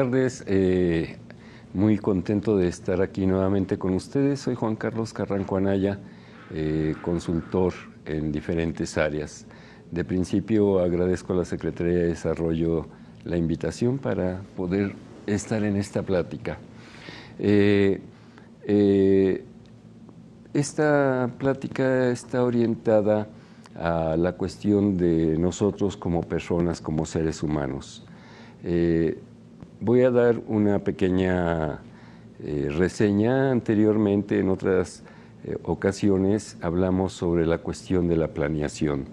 buenas tardes. Eh, muy contento de estar aquí nuevamente con ustedes. Soy Juan Carlos Carranco Anaya, eh, consultor en diferentes áreas. De principio agradezco a la Secretaría de Desarrollo la invitación para poder estar en esta plática. Eh, esta plática está orientada a la cuestión de nosotros como personas, como seres humanos. Voy a dar una pequeña eh, reseña. Anteriormente, en otras eh, ocasiones, hablamos sobre la cuestión de la planeación.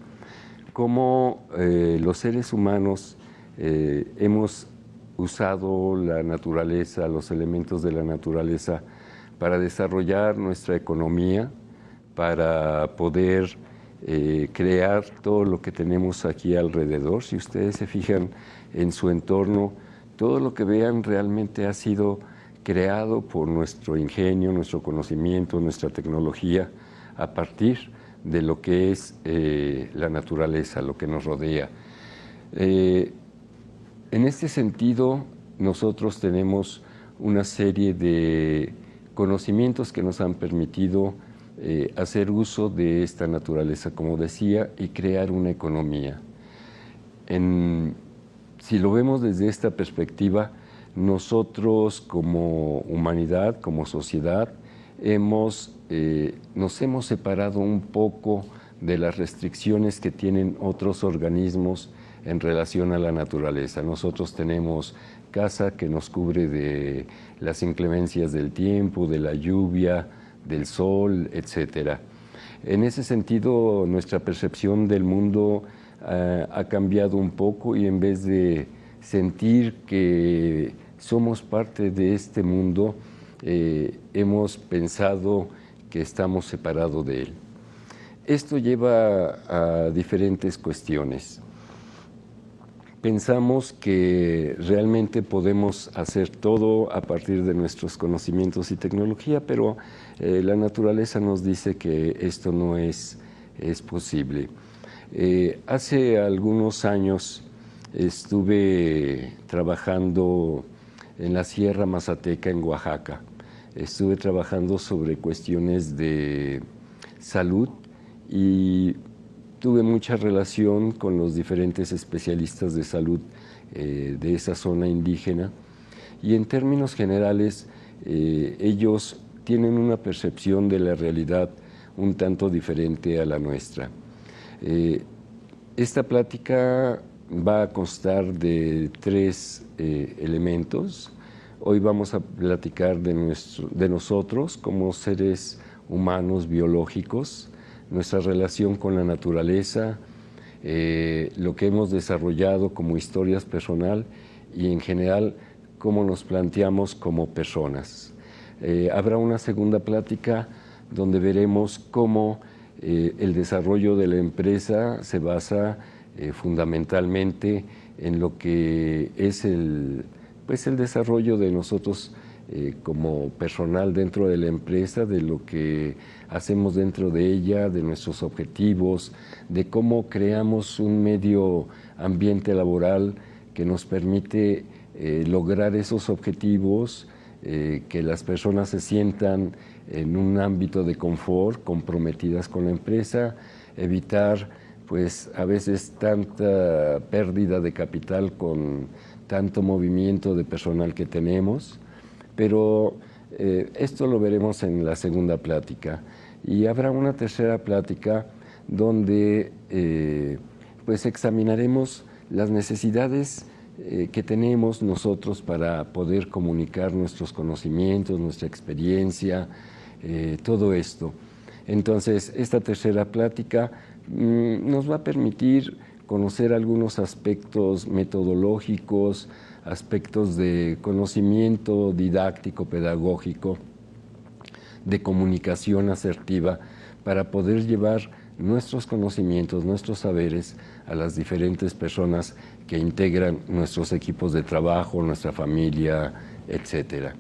Cómo los seres humanos hemos usado la naturaleza, los elementos de la naturaleza, para desarrollar nuestra economía, para poder crear todo lo que tenemos aquí alrededor. Si ustedes se fijan, en su entorno, todo lo que vean realmente ha sido creado por nuestro ingenio, nuestro conocimiento, nuestra tecnología, a partir de lo que es eh, la naturaleza, lo que nos rodea. Eh, en este sentido, nosotros tenemos una serie de conocimientos que nos han permitido eh, hacer uso de esta naturaleza, como decía, y crear una economía. Si lo vemos desde esta perspectiva, nosotros como humanidad, como sociedad, hemos, eh, nos hemos separado un poco de las restricciones que tienen otros organismos en relación a la naturaleza. Nosotros tenemos casa que nos cubre de las inclemencias del tiempo, de la lluvia, del sol, etc. En ese sentido, nuestra percepción del mundo ha cambiado un poco y en vez de sentir que somos parte de este mundo, eh, hemos pensado que estamos separados de él. Esto lleva a diferentes cuestiones. Pensamos que realmente podemos hacer todo a partir de nuestros conocimientos y tecnología, pero eh, la naturaleza nos dice que esto no es, es posible. Eh, hace algunos años estuve trabajando en la Sierra Mazateca, en Oaxaca. Estuve trabajando sobre cuestiones de salud y tuve mucha relación con los diferentes especialistas de salud eh, de esa zona indígena y en términos generales eh, ellos tienen una percepción de la realidad un tanto diferente a la nuestra. Eh, esta plática va a constar de tres eh, elementos. Hoy vamos a platicar de, nosotros como seres humanos biológicos, nuestra relación con la naturaleza, eh, lo que hemos desarrollado como historias personal y en general cómo nos planteamos como personas. habrá una segunda plática donde veremos cómo eh, el desarrollo de la empresa se basa eh, fundamentalmente en lo que es el, pues el desarrollo de nosotros eh, como personal dentro de la empresa, de lo que hacemos dentro de ella, de nuestros objetivos, de cómo creamos un medio ambiente laboral que nos permite lograr esos objetivos, que las personas se sientan en un ámbito de confort, comprometidas con la empresa, evitar pues a veces tanta pérdida de capital con tanto movimiento de personal que tenemos, pero eh, esto lo veremos en la segunda plática. Y habrá una tercera plática donde eh, pues examinaremos las necesidades eh, que tenemos nosotros para poder comunicar nuestros conocimientos, nuestra experiencia, eh, todo esto. Entonces, esta tercera plática mm, nos va a permitir conocer algunos aspectos metodológicos, aspectos de conocimiento didáctico, pedagógico, de comunicación asertiva, para poder llevar nuestros conocimientos, nuestros saberes a las diferentes personas que integran nuestros equipos de trabajo, nuestra familia, etc.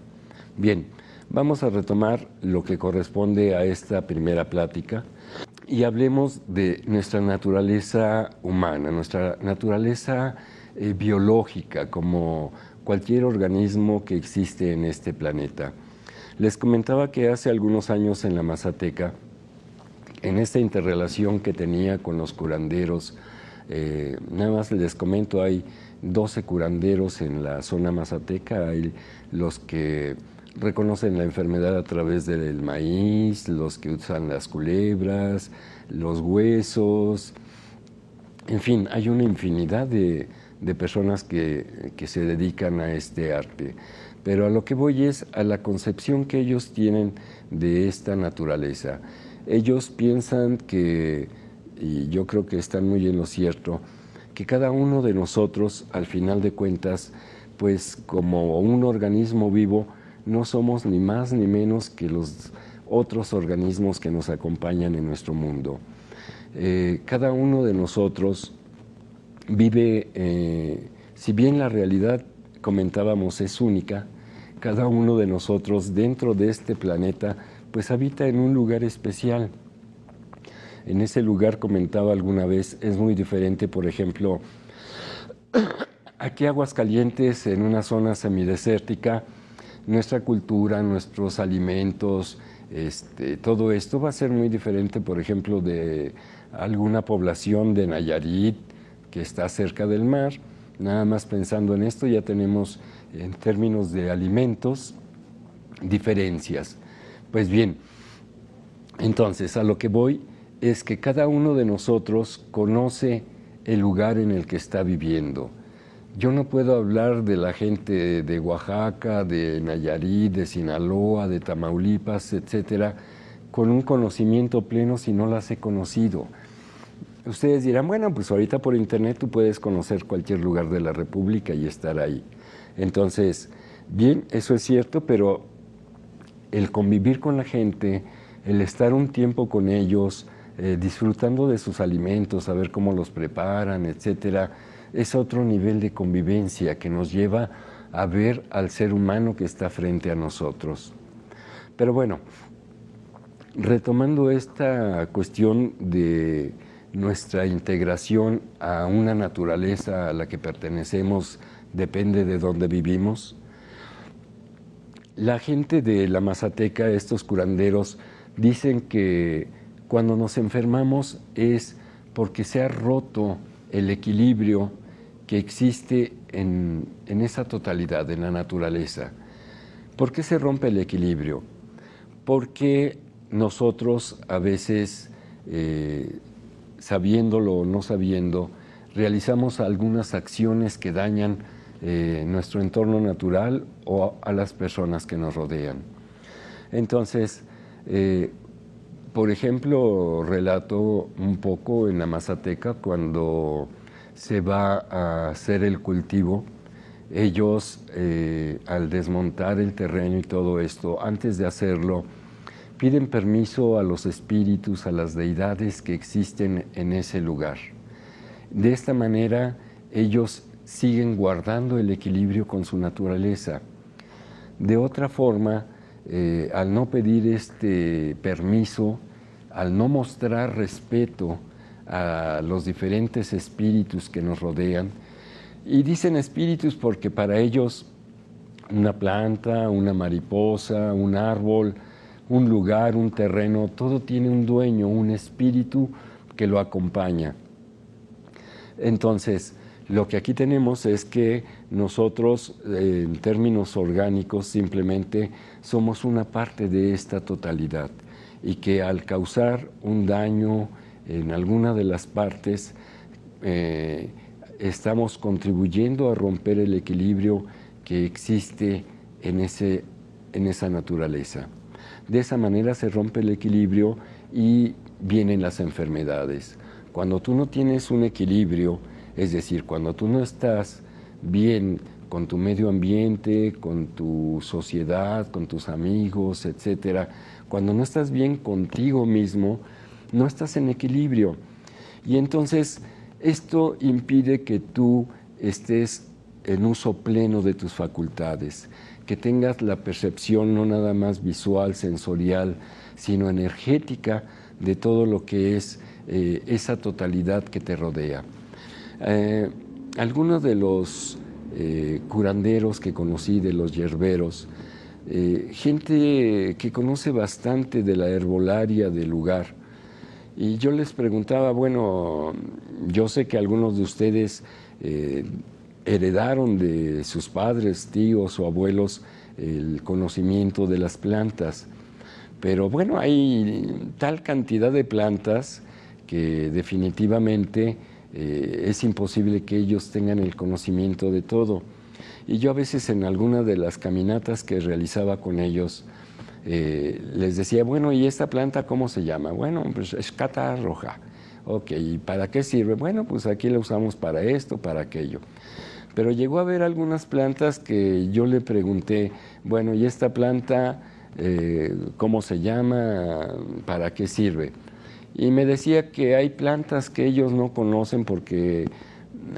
Bien, Vamos a retomar lo que corresponde a esta primera plática y hablemos de nuestra naturaleza humana, nuestra naturaleza eh, biológica como, cualquier organismo que existe en este planeta. Les comentaba que hace algunos años en la Mazateca, en esta interrelación que tenía con los curanderos, eh, nada más les comento, hay 12 curanderos en la zona mazateca, hay los que reconocen la enfermedad a través del maíz, los que usan las culebras, los huesos, en fin, hay una infinidad de, personas que, que, se dedican a este arte. Pero a lo que voy es a la concepción que ellos tienen de esta naturaleza. Ellos piensan que, y yo creo que están muy en lo cierto, que cada uno de nosotros, al final de cuentas, pues como un organismo vivo, no somos ni más ni menos que los otros organismos que nos acompañan en nuestro mundo. Eh, cada uno de nosotros vive, eh, si bien la realidad, comentábamos, es única, cada uno de nosotros dentro de este planeta, pues habita en un lugar especial en ese lugar, comentaba alguna vez, es muy diferente, por ejemplo, aquí Aguascalientes, en una zona semidesértica, nuestra cultura, nuestros alimentos, este, todo esto va a ser muy diferente, por ejemplo, de alguna población de Nayarit que está cerca del mar. Nada más pensando en esto ya tenemos en términos de alimentos diferencias. Pues bien, entonces a lo que voy es que cada uno de nosotros conoce el lugar en el que está viviendo. Yo no puedo hablar de la gente de Oaxaca, de Nayarit, de Sinaloa, de Tamaulipas, etcétera, con un conocimiento pleno si no las he conocido. Ustedes dirán, bueno, pues ahorita por internet tú puedes conocer cualquier lugar de la República y estar ahí. Entonces, bien, eso es cierto, pero el convivir con la gente, el estar un tiempo con ellos, eh, disfrutando de sus alimentos, saber cómo los preparan, etcétera, es otro nivel de convivencia que nos lleva a ver al ser humano que está frente a nosotros. Pero bueno, retomando esta cuestión de nuestra integración a una naturaleza a la que pertenecemos, depende de dónde vivimos. La gente de la Mazateca, estos curanderos, dicen que cuando nos enfermamos es porque se ha roto el equilibrio que existe en, esa totalidad, en la naturaleza. ¿Por qué se rompe el equilibrio? Porque nosotros a veces, eh, sabiéndolo o no sabiendo, realizamos algunas acciones que dañan eh, nuestro entorno natural o a las personas que nos rodean. Entonces, eh, por ejemplo, relato un poco en la Mazateca cuando se va a hacer el cultivo, ellos eh, al desmontar el terreno y todo esto, antes de hacerlo, piden permiso a los espíritus, a las deidades que existen en ese lugar. De esta manera, ellos siguen guardando el equilibrio con su naturaleza. De otra forma, eh, al no pedir este permiso, al no mostrar respeto a los diferentes espíritus que nos rodean, y dicen espíritus porque para ellos una planta, una mariposa, un árbol, un lugar, un terreno, todo tiene un dueño, un espíritu que lo acompaña. Entonces, lo que aquí tenemos es que nosotros, en términos orgánicos, simplemente somos una parte de esta totalidad y que al causar un daño en alguna de las partes, eh, estamos contribuyendo a romper el equilibrio que existe en, ese, en esa naturaleza. De esa manera se rompe el equilibrio y vienen las enfermedades. Cuando tú no tienes un equilibrio, es decir, cuando tú no estás bien con tu medio ambiente, con tu sociedad, con tus amigos, etcétera, cuando no estás bien contigo mismo, no estás en equilibrio. Y entonces esto impide que tú estés en uso pleno de tus facultades, que tengas la percepción no nada más visual, sensorial, sino energética de todo lo que es eh, esa totalidad que te rodea. Eh, algunos de los eh, curanderos que conocí de los yerberos, gente que conoce bastante de la herbolaria del lugar. Y yo les preguntaba, bueno, yo sé que algunos de ustedes eh, heredaron de sus padres, tíos o abuelos el conocimiento de las plantas, pero bueno, hay tal cantidad de plantas que definitivamente eh, es imposible que ellos tengan el conocimiento de todo. Y yo a veces en alguna de las caminatas que realizaba con ellos, eh, les decía, bueno, ¿y esta planta cómo se llama? Bueno, pues es cata roja. Ok, ¿y para qué sirve? Bueno, pues aquí la usamos para esto, para aquello. Pero llegó a haber algunas plantas que yo le pregunté, bueno, ¿y esta planta eh, cómo se llama? ¿Para qué sirve? Y me decía que hay plantas que ellos no conocen porque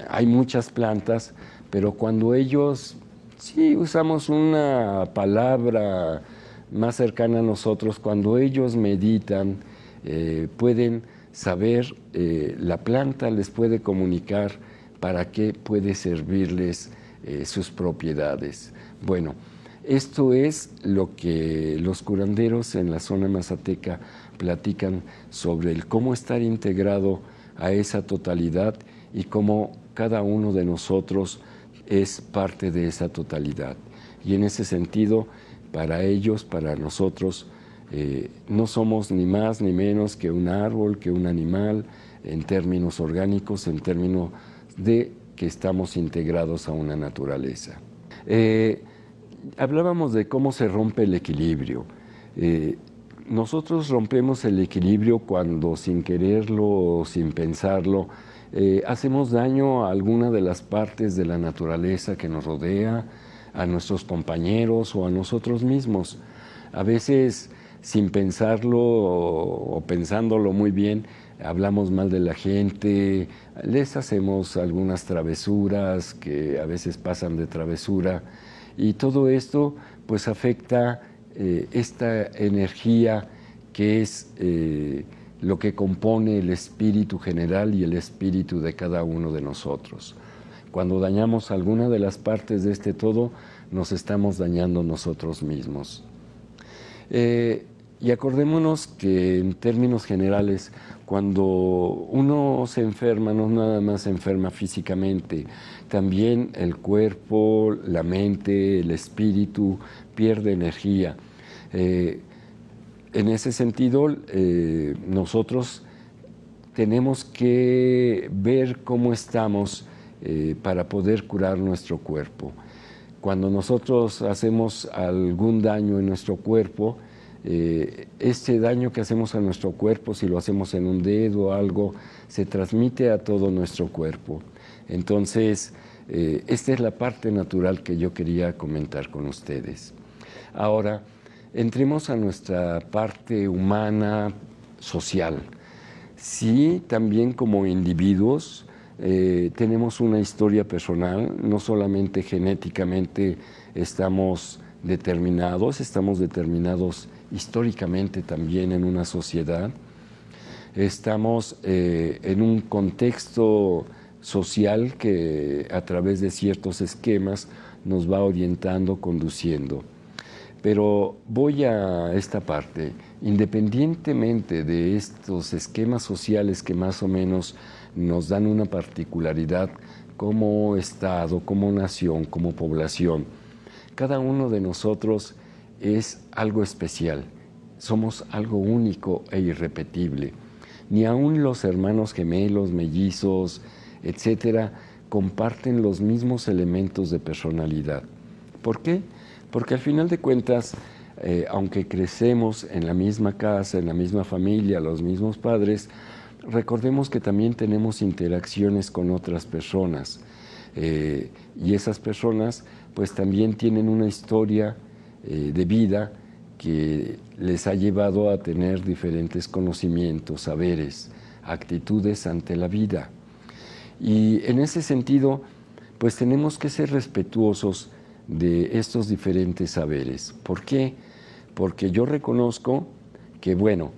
hay muchas plantas, pero cuando ellos, sí usamos una palabra más cercana a nosotros, cuando ellos meditan, eh, pueden saber, eh, la planta les puede comunicar para qué puede servirles eh, sus propiedades. Bueno, esto es lo que los curanderos en la zona mazateca platican sobre el cómo estar integrado a esa totalidad y cómo cada uno de nosotros es parte de esa totalidad. Y en ese sentido, para ellos, para nosotros, eh, no somos ni más ni menos que un árbol, que un animal, en términos orgánicos, en términos de que estamos integrados a una naturaleza. Eh, hablábamos de cómo se rompe el equilibrio. Eh, nosotros rompemos el equilibrio cuando sin quererlo o sin pensarlo hacemos daño a alguna de las partes de la naturaleza que nos rodea, a nuestros compañeros o a nosotros mismos. A veces sin pensarlo o, pensándolo muy bien, hablamos mal de la gente, les hacemos algunas travesuras que a veces pasan de travesura y todo esto pues afecta eh, esta energía que es eh, lo que compone el espíritu general y el espíritu de cada uno de nosotros. Cuando dañamos alguna de las partes de este todo, nos estamos dañando nosotros mismos. Eh, y acordémonos que en términos generales, cuando uno se enferma, no nada más se enferma físicamente, también el cuerpo, la mente, el espíritu pierde energía. Eh, en ese sentido, eh, nosotros tenemos que ver cómo estamos eh, para poder curar nuestro cuerpo. Cuando nosotros hacemos algún daño en nuestro cuerpo, este daño que hacemos a nuestro cuerpo, si lo hacemos en un dedo o algo, se transmite a todo nuestro cuerpo. Entonces, eh, esta es la parte natural que yo quería comentar con ustedes. Ahora, entremos a nuestra parte humana, social. Sí, también como individuos eh, tenemos una historia personal, no solamente genéticamente estamos determinados, estamos determinados históricamente también en una sociedad, estamos eh, en un contexto social que a través de ciertos esquemas nos va orientando, conduciendo. Pero voy a esta parte, independientemente de estos esquemas sociales que más o menos nos dan una particularidad como Estado, como nación, como población, cada uno de nosotros es algo especial, somos algo único e irrepetible. Ni aun los hermanos gemelos, mellizos, etcétera, comparten los mismos elementos de personalidad. ¿Por qué? Porque al final de cuentas, eh, aunque crecemos en la misma casa, en la misma familia, los mismos padres, recordemos que también tenemos interacciones con otras personas. Eh, y esas personas pues también tienen una historia eh, de vida que les ha llevado a tener diferentes conocimientos, saberes, actitudes ante la vida. Y en ese sentido, pues tenemos que ser respetuosos de estos diferentes saberes. ¿Por qué? Porque yo reconozco que, bueno,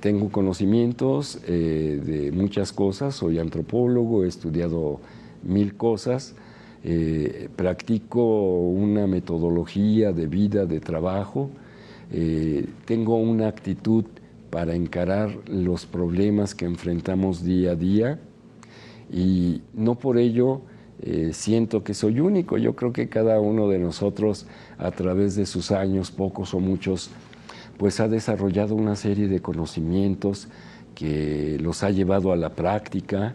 tengo conocimientos eh, de muchas cosas, soy antropólogo, he estudiado mil cosas, eh, practico una metodología de vida, de trabajo, eh, tengo una actitud para encarar los problemas que enfrentamos día a día y no por ello siento que soy único. Yo creo que cada uno de nosotros a través de sus años, pocos o muchos, pues ha desarrollado una serie de conocimientos que los ha llevado a la práctica,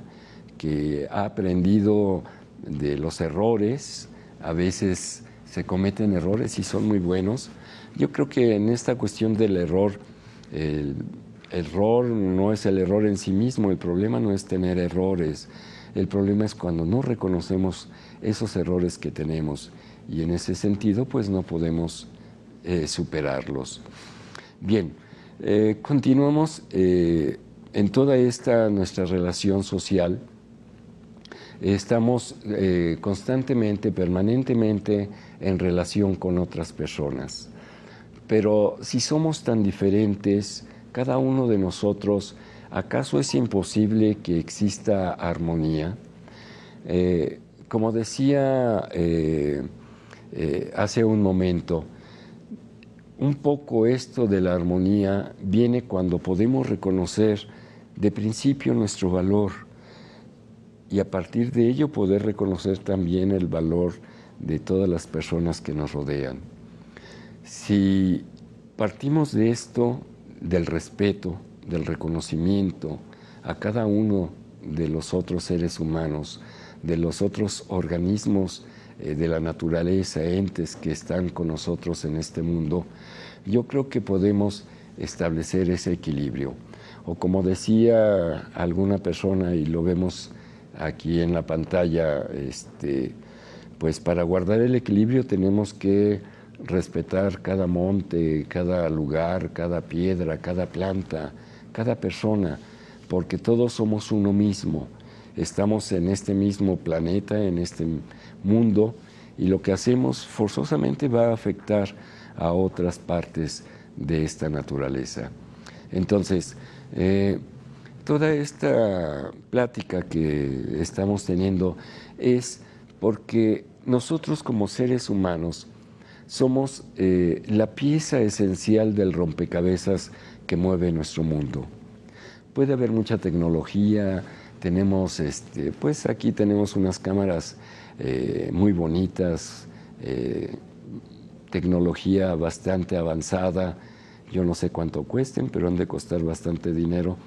que ha aprendido de los errores, a veces se cometen errores y son muy buenos. Yo creo que en esta cuestión del error, el error no es el error en sí mismo, el problema no es tener errores, el problema es cuando no reconocemos esos errores que tenemos y en ese sentido pues no podemos eh, superarlos. Bien, eh, continuamos eh, en toda esta nuestra relación social. Estamos constantemente, permanentemente en relación con otras personas. Pero si somos tan diferentes, cada uno de nosotros, ¿acaso es imposible que exista armonía? como decía eh, hace un momento. Un poco esto de la armonía viene cuando podemos reconocer de principio nuestro valor y a partir de ello poder reconocer también el valor de todas las personas que nos rodean. Si partimos de esto, del respeto, del reconocimiento a cada uno de los otros seres humanos, de los otros organismos eh, de la naturaleza, entes que están con nosotros en este mundo, yo creo que podemos establecer ese equilibrio. O como decía alguna persona, y lo vemos aquí en la pantalla, este, pues para guardar el equilibrio tenemos que respetar cada monte, cada lugar, cada piedra, cada planta, cada persona, porque todos somos uno mismo. Estamos en este mismo planeta, en este mundo y lo que hacemos forzosamente va a afectar a otras partes de esta naturaleza. Entonces, eh, toda esta plática que estamos teniendo es porque nosotros como seres humanos somos eh, la pieza esencial del rompecabezas que mueve nuestro mundo. Puede haber mucha tecnología, tenemos, este, pues aquí tenemos unas cámaras eh, muy bonitas, eh, tecnología bastante avanzada. Yo no sé cuánto cuesten, pero han de costar bastante dinero.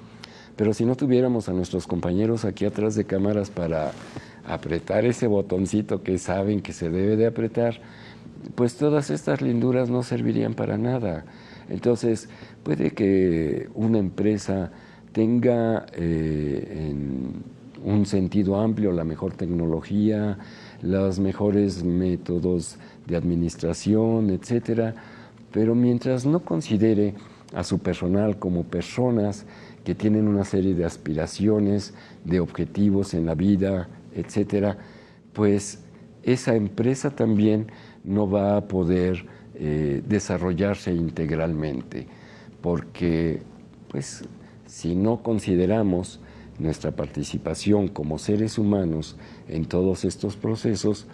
Pero si no tuviéramos a nuestros compañeros aquí atrás de cámaras para apretar ese botoncito que saben que se debe de apretar, pues todas estas linduras no servirían para nada. Entonces, puede que una empresa tenga eh, en un sentido amplio la mejor tecnología, los mejores métodos de administración, etcétera, pero mientras no considere a su personal como personas que tienen una serie de aspiraciones, de objetivos en la vida, etcétera, pues esa empresa también no va a poder eh, desarrollarse integralmente, porque pues si no consideramos nuestra participación como seres humanos en todos estos procesos,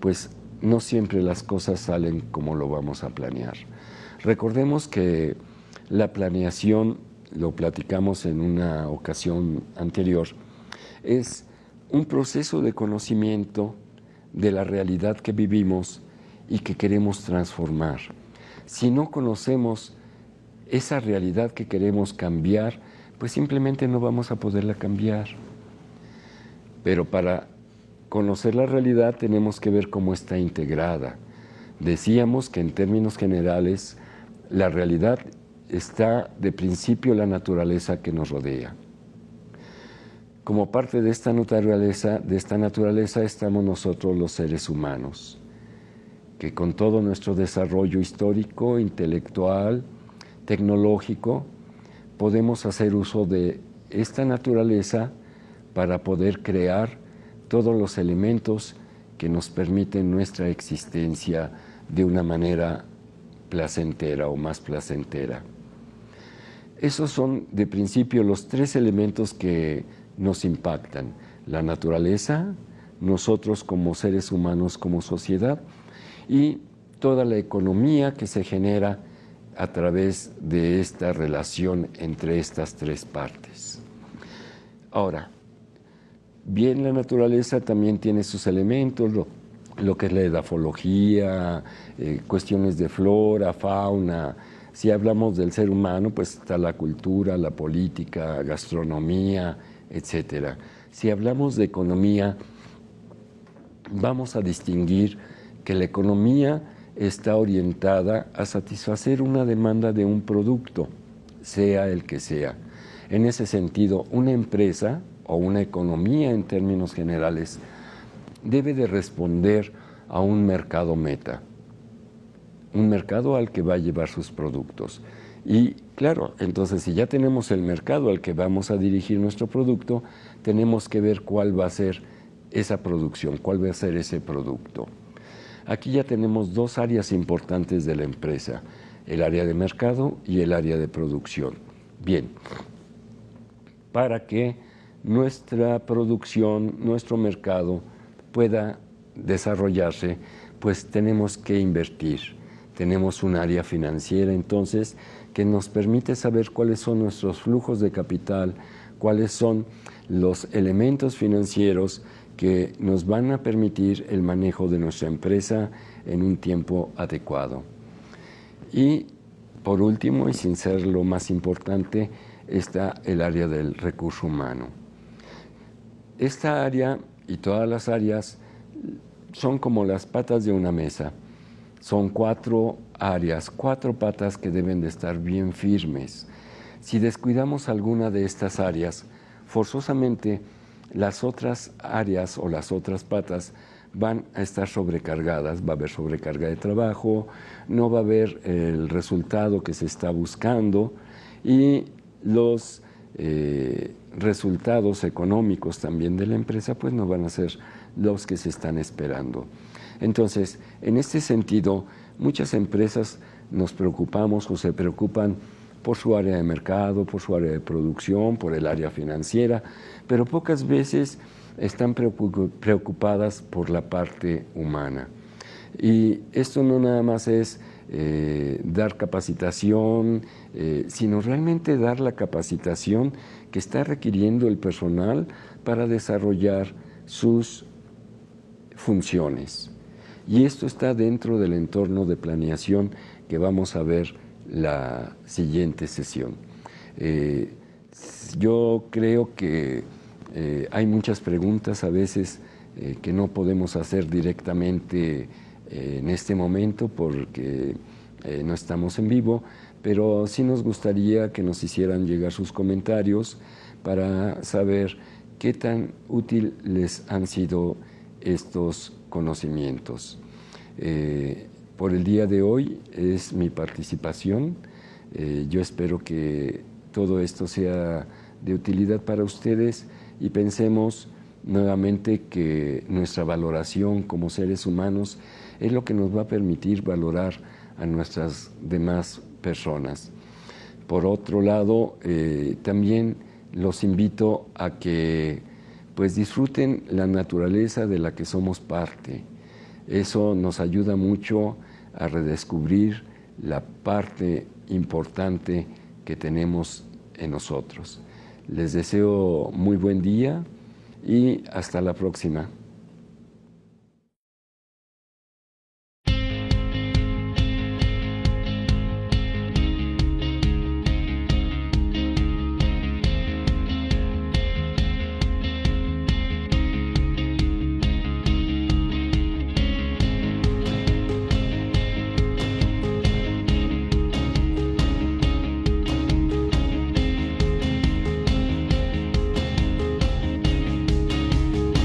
pues no siempre las cosas salen como lo vamos a planear. Recordemos que la planeación, lo platicamos en una ocasión anterior, es un proceso de conocimiento de la realidad que vivimos y que queremos transformar. Si no conocemos esa realidad que queremos cambiar, pues simplemente no vamos a poderla cambiar. Pero para conocer la realidad tenemos que ver cómo está integrada. Decíamos que en términos generales la realidad está de principio la naturaleza que nos rodea. Como parte de esta naturaleza, de esta naturaleza estamos nosotros los seres humanos, que con todo nuestro desarrollo histórico, intelectual, tecnológico, podemos hacer uso de esta naturaleza para poder crear todos los elementos que nos permiten nuestra existencia de una manera placentera o más placentera. Esos son de principio los tres elementos que nos impactan, la naturaleza, nosotros como seres humanos, como sociedad, y toda la economía que se genera a través de esta relación entre estas tres partes. Ahora, bien la naturaleza también tiene sus elementos, lo, que es la edafología, eh, cuestiones de flora, fauna. Si hablamos del ser humano, pues está la cultura, la política, gastronomía, etc. Si hablamos de economía, vamos a distinguir que la economía está orientada a satisfacer una demanda de un producto, sea el que sea. En ese sentido, una empresa o una economía en términos generales debe de responder a un mercado meta, un mercado al que va a llevar sus productos. Y claro, entonces si ya tenemos el mercado al que vamos a dirigir nuestro producto, tenemos que ver cuál va a ser esa producción, cuál va a ser ese producto. Aquí ya tenemos dos áreas importantes de la empresa, el área de mercado y el área de producción. Bien, para que nuestra producción, nuestro mercado pueda desarrollarse, pues tenemos que invertir. Tenemos un área financiera entonces que nos permite saber cuáles son nuestros flujos de capital, cuáles son los elementos financieros que nos van a permitir el manejo de nuestra empresa en un tiempo adecuado. Y por último, y sin ser lo más importante, está el área del recurso humano. Esta área y todas las áreas son como las patas de una mesa. Son cuatro áreas, cuatro patas que deben de estar bien firmes. Si descuidamos alguna de estas áreas, forzosamente las otras áreas o las otras patas van a estar sobrecargadas, va a haber sobrecarga de trabajo, no va a haber el resultado que se está buscando y los eh, resultados económicos también de la empresa pues no van a ser los que se están esperando. Entonces, en este sentido, muchas empresas nos preocupamos o se preocupan por su área de mercado, por su área de producción, por el área financiera, pero pocas veces están preocupadas por la parte humana. Y esto no nada más es eh, dar capacitación, eh, sino realmente dar la capacitación que está requiriendo el personal para desarrollar sus funciones. Y esto está dentro del entorno de planeación que vamos a ver la siguiente sesión. Eh, yo creo que eh, hay muchas preguntas a veces eh, que no podemos hacer directamente en este momento porque no estamos en vivo, pero sí nos gustaría que nos hicieran llegar sus comentarios para saber qué tan útiles han sido estos conocimientos. Por el día de hoy es mi participación. Eh, yo espero que todo esto sea de utilidad para ustedes y pensemos nuevamente que nuestra valoración como seres humanos es lo que nos va a permitir valorar a nuestras demás personas. Por otro lado, eh, también los invito a que pues disfruten la naturaleza de la que somos parte. Eso nos ayuda mucho a redescubrir la parte importante que tenemos en nosotros. Les deseo muy buen día y hasta la próxima.